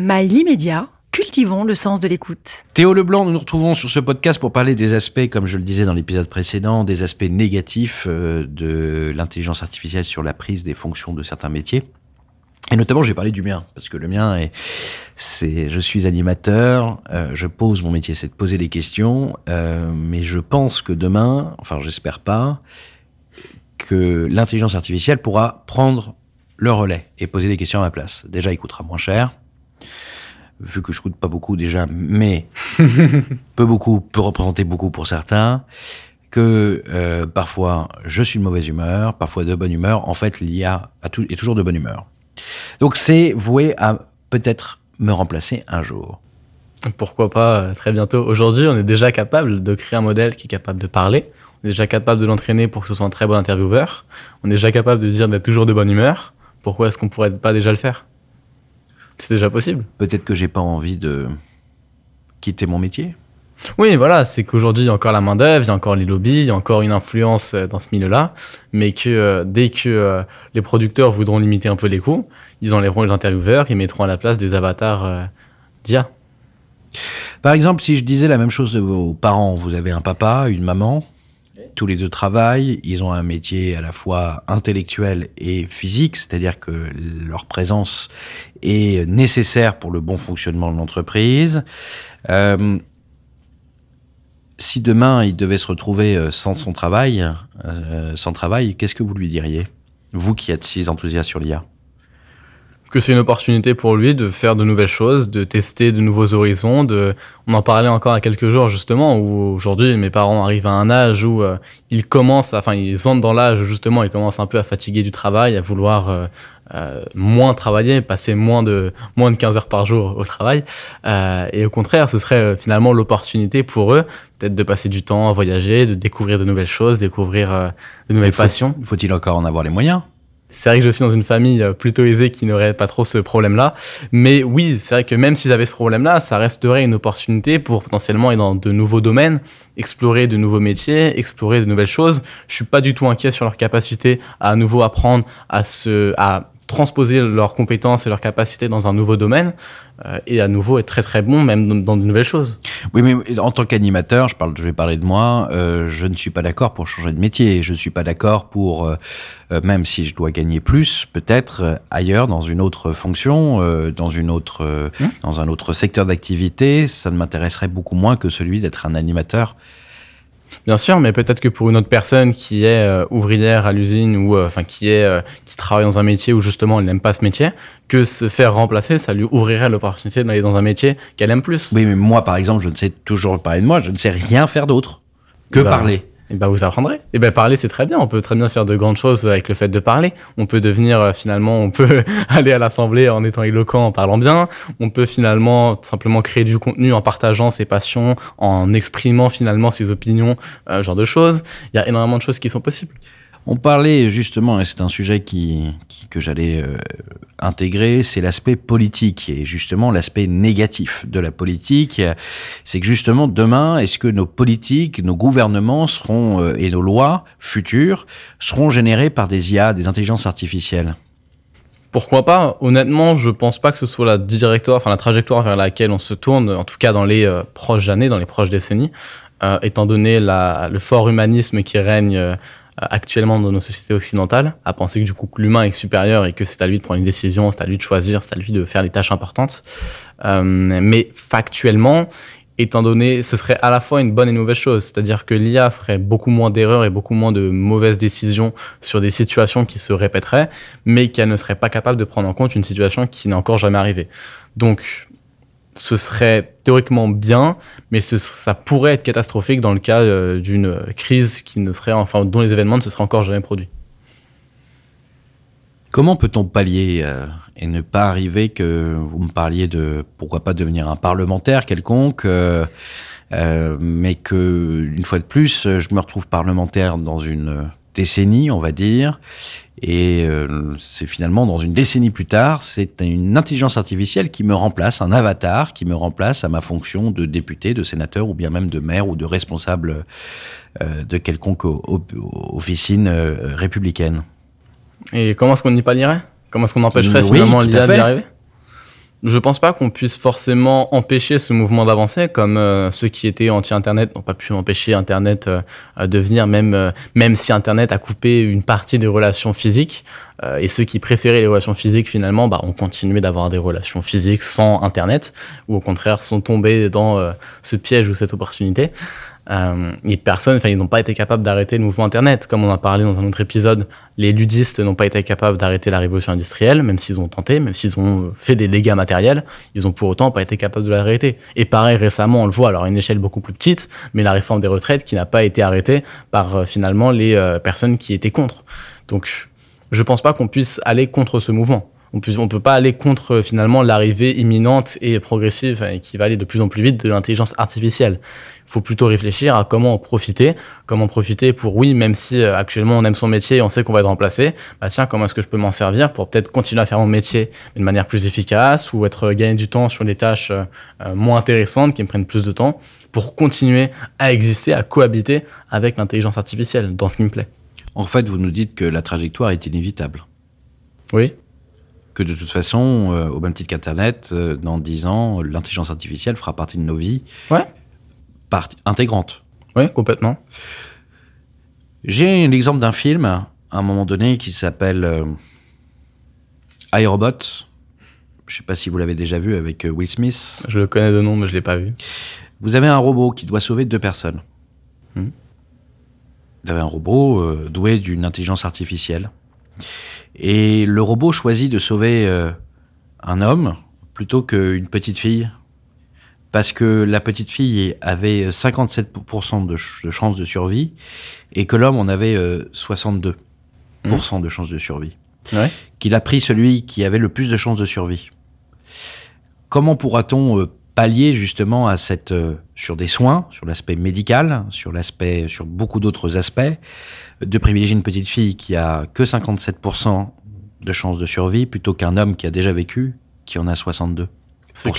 Mail immédiat, cultivons le sens de l'écoute. Théo Leblanc, nous nous retrouvons sur ce podcast pour parler des aspects, comme je le disais dans l'épisode précédent, des aspects négatifs euh, de l'intelligence artificielle sur la prise des fonctions de certains métiers. Et notamment, j'ai parlé du mien, parce que le mien est, c'est, je suis animateur, euh, je pose mon métier, c'est de poser des questions, euh, mais je pense que demain, enfin, j'espère pas, que l'intelligence artificielle pourra prendre le relais et poser des questions à ma place. Déjà, il coûtera moins cher, vu que je coûte pas beaucoup déjà, mais peu beaucoup peut représenter beaucoup pour certains. Que euh, parfois je suis de mauvaise humeur, parfois de bonne humeur. En fait, l'IA est toujours de bonne humeur. Donc c'est voué à peut-être me remplacer un jour. Pourquoi pas euh, très bientôt. Aujourd'hui, on est déjà capable de créer un modèle qui est capable de parler. On est déjà capable de l'entraîner pour que ce soit un très bon intervieweur. On est déjà capable de dire d'être toujours de bonne humeur. Pourquoi est-ce qu'on pourrait pas déjà le faire? C'est déjà possible. Peut-être que j'ai pas envie de quitter mon métier. Oui, voilà, c'est qu'aujourd'hui, il y a encore la main-d'œuvre, il y a encore les lobbies, il y a encore une influence euh, dans ce milieu-là, mais que euh, dès que euh, les producteurs voudront limiter un peu les coûts, ils enlèveront les intervieweurs, ils mettront à la place des avatars euh, d'IA. Par exemple, si je disais la même chose de vos parents, vous avez un papa, une maman, tous les deux travaillent, ils ont un métier à la fois intellectuel et physique, c'est-à-dire que leur présence est nécessaire pour le bon fonctionnement de l'entreprise. Euh, si demain il devait se retrouver euh, sans son travail, euh, sans travail, qu'est-ce que vous lui diriez? Vous qui êtes si enthousiaste sur l'IA. Que c'est une opportunité pour lui de faire de nouvelles choses, de tester de nouveaux horizons. De... On en parlait encore à quelques jours justement, où aujourd'hui mes parents arrivent à un âge où euh, ils commencent, enfin ils entrent dans l'âge justement, ils commencent un peu à fatiguer du travail, à vouloir euh, euh, moins travailler, passer moins de moins de 15 heures par jour au travail. Euh, et au contraire, ce serait finalement l'opportunité pour eux peut-être de passer du temps à voyager, de découvrir de nouvelles choses, découvrir de nouvelles Faut- passions. Faut-il encore en avoir les moyens? C'est vrai que je suis dans une famille euh, plutôt aisée qui n'aurait pas trop ce problème-là. Mais oui, c'est vrai que même s'ils avaient ce problème-là, ça resterait une opportunité pour potentiellement aller dans de nouveaux domaines, explorer de nouveaux métiers, explorer de nouvelles choses. Je suis pas du tout inquiet sur leur capacité à à nouveau apprendre à se, à transposer leurs compétences et leurs capacités dans un nouveau domaine euh, et à nouveau être très très bon même dans, de nouvelles choses. Oui, mais en tant qu'animateur, je, parle, je vais parler de moi, euh, je ne suis pas d'accord pour changer de métier. Je ne suis pas d'accord pour, euh, euh, même si je dois gagner plus, peut-être euh, ailleurs, dans une autre fonction, euh, dans, une autre, euh, Hmm. dans un autre secteur d'activité, ça ne m'intéresserait beaucoup moins que celui d'être un animateur. Bien sûr, mais peut-être que pour une autre personne qui est euh, ouvrière à l'usine ou euh, enfin qui est euh, qui travaille dans un métier où justement elle n'aime pas ce métier, que se faire remplacer, ça lui ouvrirait l'opportunité d'aller dans un métier qu'elle aime plus. Oui, mais moi, par exemple, je ne sais toujours parler de moi, je ne sais rien faire d'autre que Bah, parler. Et ben vous apprendrez. Et ben parler c'est très bien. On peut très bien faire de grandes choses avec le fait de parler. On peut devenir euh, finalement, on peut aller à l'assemblée en étant éloquent, en parlant bien. On peut finalement simplement créer du contenu en partageant ses passions, en exprimant finalement ses opinions, euh, genre de choses. Il y a énormément de choses qui sont possibles. On parlait justement, et c'est un sujet qui, que j'allais euh, intégrer, c'est l'aspect politique. Et justement l'aspect négatif de la politique. C'est que justement demain, est-ce que nos politiques, nos gouvernements seront euh, et nos lois futures seront générées par des IA, des intelligences artificielles? Pourquoi pas? Honnêtement, je pense pas que ce soit la la trajectoire vers laquelle on se tourne, en tout cas dans les euh, proches années, dans les proches décennies, étant donné le fort humanisme qui règne actuellement dans nos sociétés occidentales, à penser que du coup l'humain est supérieur et que c'est à lui de prendre une décision, c'est à lui de choisir, c'est à lui de faire les tâches importantes. Euh, mais factuellement, étant donné, ce serait à la fois une bonne et une mauvaise chose. C'est-à-dire que l'IA ferait beaucoup moins d'erreurs et beaucoup moins de mauvaises décisions sur des situations qui se répéteraient, mais qu'elle ne serait pas capable de prendre en compte une situation qui n'est encore jamais arrivée. Donc, ce serait théoriquement bien, mais ça pourrait être catastrophique dans le cas euh, d'une crise qui ne serait, enfin, dont les événements ne se seraient encore jamais produits. Comment peut-on pallier euh, et ne pas arriver que vous me parliez de pourquoi pas devenir un parlementaire quelconque, euh, euh, mais que une fois de plus, euh, je me retrouve parlementaire dans une décennie, on va dire, et euh, c'est finalement dans une décennie plus tard, c'est une intelligence artificielle qui me remplace, un avatar qui me remplace à ma fonction de député, de sénateur ou bien même de maire ou de responsable euh, de quelconque officine euh, républicaine. Et comment est-ce qu'on y pallierait Comment est-ce qu'on empêcherait Oui, finalement l'IA d'y arriver? Je pense pas qu'on puisse forcément empêcher ce mouvement d'avancer, comme euh, ceux qui étaient anti-Internet n'ont pas pu empêcher Internet euh, de venir, même, euh, même si Internet a coupé une partie des relations physiques. et ceux qui préféraient les relations physiques, finalement, bah, ont continué d'avoir des relations physiques sans Internet, ou au contraire sont tombés dans ce piège ou cette opportunité. Euh, et personne, enfin, ils n'ont pas été capables d'arrêter le mouvement Internet. Comme on a parlé dans un autre épisode, les ludistes n'ont pas été capables d'arrêter la révolution industrielle, même s'ils ont tenté, même s'ils ont fait des dégâts matériels, ils ont pour autant pas été capables de l'arrêter. Et pareil, récemment, on le voit, alors à une échelle beaucoup plus petite, mais la réforme des retraites qui n'a pas été arrêtée par euh, finalement les euh, personnes qui étaient contre. Donc, je pense pas qu'on puisse aller contre ce mouvement on peut, on peut pas aller contre finalement l'arrivée imminente et progressive et qui va aller de plus en plus vite de l'intelligence artificielle. Il faut plutôt réfléchir à comment en profiter, comment profiter pour oui, même si euh, actuellement on aime son métier et on sait qu'on va être remplacé, bah tiens, comment est-ce que je peux m'en servir pour peut-être continuer à faire mon métier de manière plus efficace ou être gagner du temps sur des tâches euh, euh, moins intéressantes qui me prennent plus de temps pour continuer à exister, à cohabiter avec l'intelligence artificielle dans ce qui me plaît. En fait, vous nous dites que la trajectoire est inévitable. Oui que de toute façon, euh, au même titre qu'Internet, euh, dans 10 ans, l'intelligence artificielle fera partie de nos vies. Ouais. Partie intégrante. Oui, complètement. J'ai l'exemple d'un film, à un moment donné, qui s'appelle euh, iRobot. Je ne sais pas si vous l'avez déjà vu avec Will Smith. Je le connais de nom, mais je ne l'ai pas vu. Vous avez un robot qui doit sauver deux personnes. Hmm. Vous avez un robot doué d'une intelligence artificielle. Et le robot choisit de sauver euh, un homme plutôt qu'une petite fille. Parce que la petite fille avait 57% de, de chances de survie et que l'homme en avait 62% mmh. de chances de survie. Ouais. Qu'il a pris celui qui avait le plus de chances de survie. Comment pourra-t-on euh, pallier justement à cette euh, sur des soins, sur l'aspect médical, sur l'aspect sur beaucoup d'autres aspects, de privilégier une petite fille qui a que 57% de chances de survie plutôt qu'un homme qui a déjà vécu qui en a 62. C'est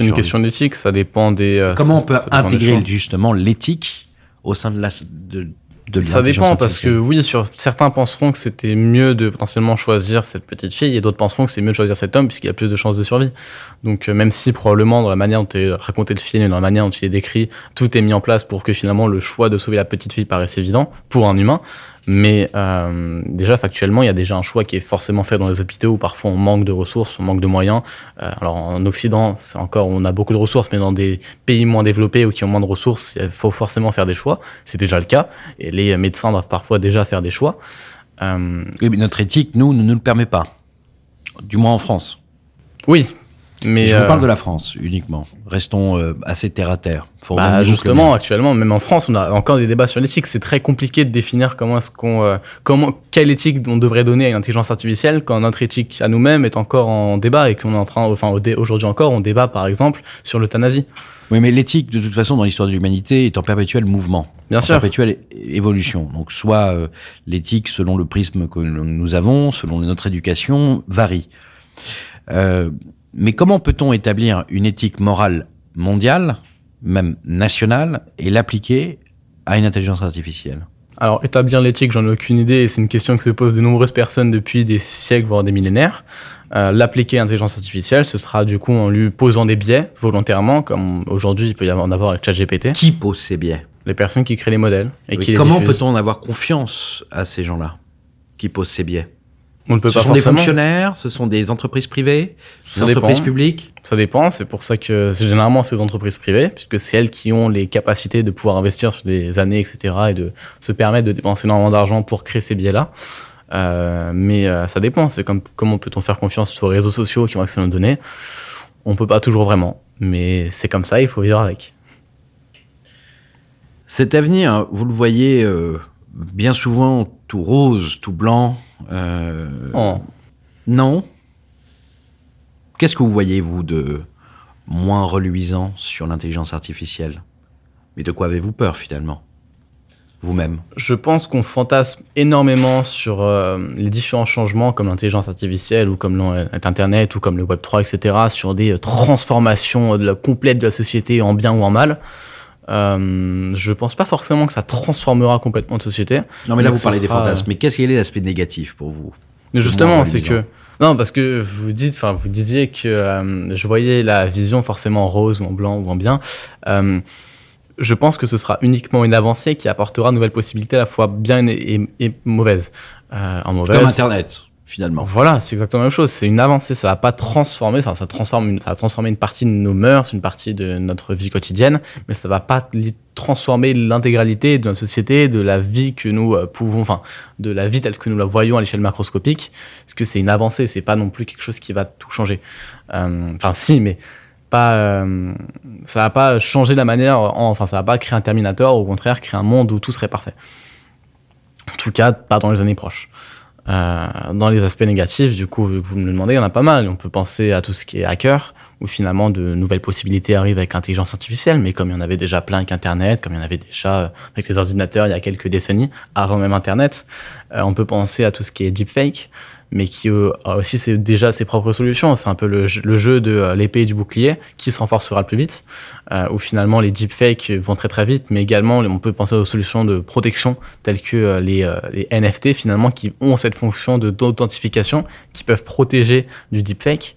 une question d'éthique, ça dépend des. Euh, Comment on peut intégrer justement l'éthique au sein de la de, de Ça dépend parce que oui, sur certains penseront que c'était mieux de potentiellement choisir cette petite fille et d'autres penseront que c'est mieux de choisir cet homme puisqu'il a plus de chances de survie. Donc euh, même si probablement dans la manière dont est raconté le film et dans la manière dont il est décrit, tout est mis en place pour que finalement le choix de sauver la petite fille paraisse évident pour un humain, mais euh, déjà, factuellement, il y a déjà un choix qui est forcément fait dans les hôpitaux où parfois on manque de ressources, on manque de moyens. Euh, alors en Occident, c'est encore, on a beaucoup de ressources, mais dans des pays moins développés ou qui ont moins de ressources, il faut forcément faire des choix. C'est déjà le cas. Et les médecins doivent parfois déjà faire des choix. Euh... Oui, mais notre éthique, nous, ne nous le permet pas. Du moins en France. Oui, mais je vous parle euh, de la France uniquement. Restons euh, assez terre à terre. bah, justement, actuellement, même en France, on a encore des débats sur l'éthique. C'est très compliqué de définir comment est-ce qu'on, euh, comment, quelle éthique on devrait donner à une intelligence artificielle quand notre éthique à nous-mêmes est encore en débat et qu'on est en train, enfin, aujourd'hui encore, on débat par exemple sur l'euthanasie. Oui, mais l'éthique, de toute façon, dans l'histoire de l'humanité, est en perpétuel mouvement. Bien en sûr. perpétuelle évolution. Donc, soit l'éthique, selon le prisme que nous avons, selon notre éducation, varie. Euh, mais comment peut-on établir une éthique morale mondiale, même nationale, et l'appliquer à une intelligence artificielle? Alors, établir l'éthique, j'en ai aucune idée, et c'est une question que se posent de nombreuses personnes depuis des siècles, voire des millénaires. Euh, l'appliquer à l'intelligence artificielle, ce sera du coup en lui posant des biais volontairement, comme aujourd'hui il peut y en avoir avec ChatGPT. Qui pose ces biais? Les personnes qui créent les modèles. Et qui comment peut-on avoir confiance à ces gens-là? Qui posent ces biais? On ne peut ce sont des fonctionnaires, ce sont des entreprises privées, des entreprises publiques. Ça dépend. C'est pour ça que c'est généralement ces entreprises privées, puisque c'est elles qui ont les capacités de pouvoir investir sur des années, etc., et de se permettre de dépenser énormément d'argent pour créer ces biais-là. Euh, mais euh, ça dépend. C'est comme comment peut-on faire confiance sur les réseaux sociaux qui vont accéder à nos données On peut pas toujours vraiment, mais c'est comme ça. Il faut vivre avec. Cet avenir, vous le voyez euh, bien souvent tout rose, tout blanc. Euh, oh. Non. Qu'est-ce que vous voyez, vous, de moins reluisant sur l'intelligence artificielle? Mais de quoi avez-vous peur, finalement? Vous-même? Je pense qu'on fantasme énormément sur euh, les différents changements, comme l'intelligence artificielle, ou comme l'Internet, ou comme le Web3, etc., sur des euh, transformations de la, complètes de la société en bien ou en mal. Euh, je pense pas forcément que ça transformera complètement de société. Non, mais là, vous parlez des fantasmes. Mais qu'est-ce qui est l'aspect négatif pour vous? Mais justement, c'est que Non, parce que vous dites, enfin, vous disiez que euh, je voyais la vision forcément en rose ou en blanc ou en bien. Euh, je pense que ce sera uniquement une avancée qui apportera de nouvelles possibilités à la fois bien et. Euh, en mauvaise. Comme Internet finalement. Voilà, c'est exactement la même chose. C'est une avancée. Ça va pas transformer, enfin, ça transforme, une, ça va transformer une partie de nos mœurs, une partie de notre vie quotidienne, mais ça va pas transformer l'intégralité de notre société, de la vie que nous euh, pouvons, enfin, de la vie telle que nous la voyons à l'échelle macroscopique. Parce que c'est une avancée. C'est pas non plus quelque chose qui va tout changer. Euh, enfin, si, mais pas, euh, ça va pas changer la manière, enfin, ça va pas créer un Terminator, au contraire, créer un monde où tout serait parfait. En tout cas, pas dans les années proches. Euh, dans les aspects négatifs, du coup, vous me le demandez, il y en a pas mal. On peut penser à tout ce qui est hacker, où finalement de nouvelles possibilités arrivent avec l'intelligence artificielle, mais comme il y en avait déjà plein avec Internet, comme il y en avait déjà euh, avec les ordinateurs il y a quelques décennies, avant même Internet, euh, on peut penser à tout ce qui est deepfake, mais qui euh, a aussi c'est déjà ses propres solutions. C'est un peu le, jeu de l'épée et du bouclier qui se renforcera le plus vite, où finalement les deepfakes vont très très vite, mais également on peut penser aux solutions de protection telles que les, les NFT finalement qui ont cette fonction d'authentification qui peuvent protéger du deepfake.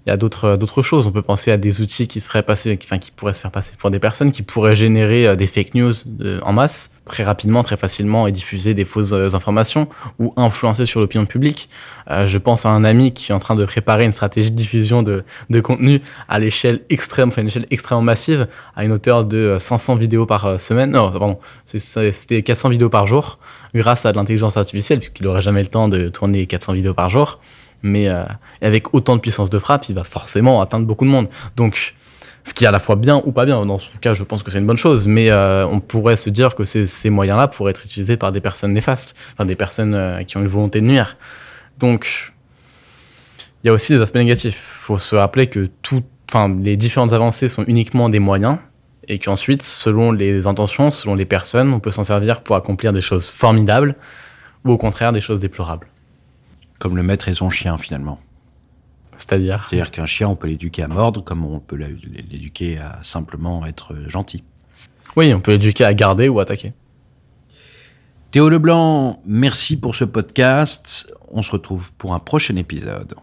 il y a d'autres d'autres choses. On peut penser à des outils qui se feraient passer, enfin qui pourraient se faire passer pour des personnes, qui pourraient générer euh, des fake news en masse très rapidement, très facilement et diffuser des fausses euh, informations ou influencer sur l'opinion publique. Euh, je pense à un ami qui est en train de préparer une stratégie de diffusion de, de contenu à l'échelle extrême, enfin une échelle extrêmement massive, à une hauteur de 500 vidéos par semaine. Non, pardon, c'était 400 vidéos par jour grâce à de l'intelligence artificielle puisqu'il n'aurait jamais le temps de tourner 400 vidéos par jour mais euh, avec autant de puissance de frappe, il va forcément atteindre beaucoup de monde. Donc, ce qui est à la fois bien ou pas bien. Dans ce cas, je pense que c'est une bonne chose, mais euh, on pourrait se dire que ces, moyens-là pourraient être utilisés par des personnes néfastes, enfin des personnes euh, qui ont une volonté de nuire. Donc, il y a aussi des aspects négatifs. Il faut se rappeler que tout, les différentes avancées sont uniquement des moyens et qu'ensuite, selon les intentions, selon les personnes, on peut s'en servir pour accomplir des choses formidables ou au contraire des choses déplorables. Comme le maître et son chien, finalement. C'est-à-dire C'est-à-dire qu'un chien, on peut l'éduquer à mordre, comme on peut l'éduquer à simplement être gentil. Oui, on peut l'éduquer à garder ou attaquer. Théo Leblanc, merci pour ce podcast. On se retrouve pour un prochain épisode.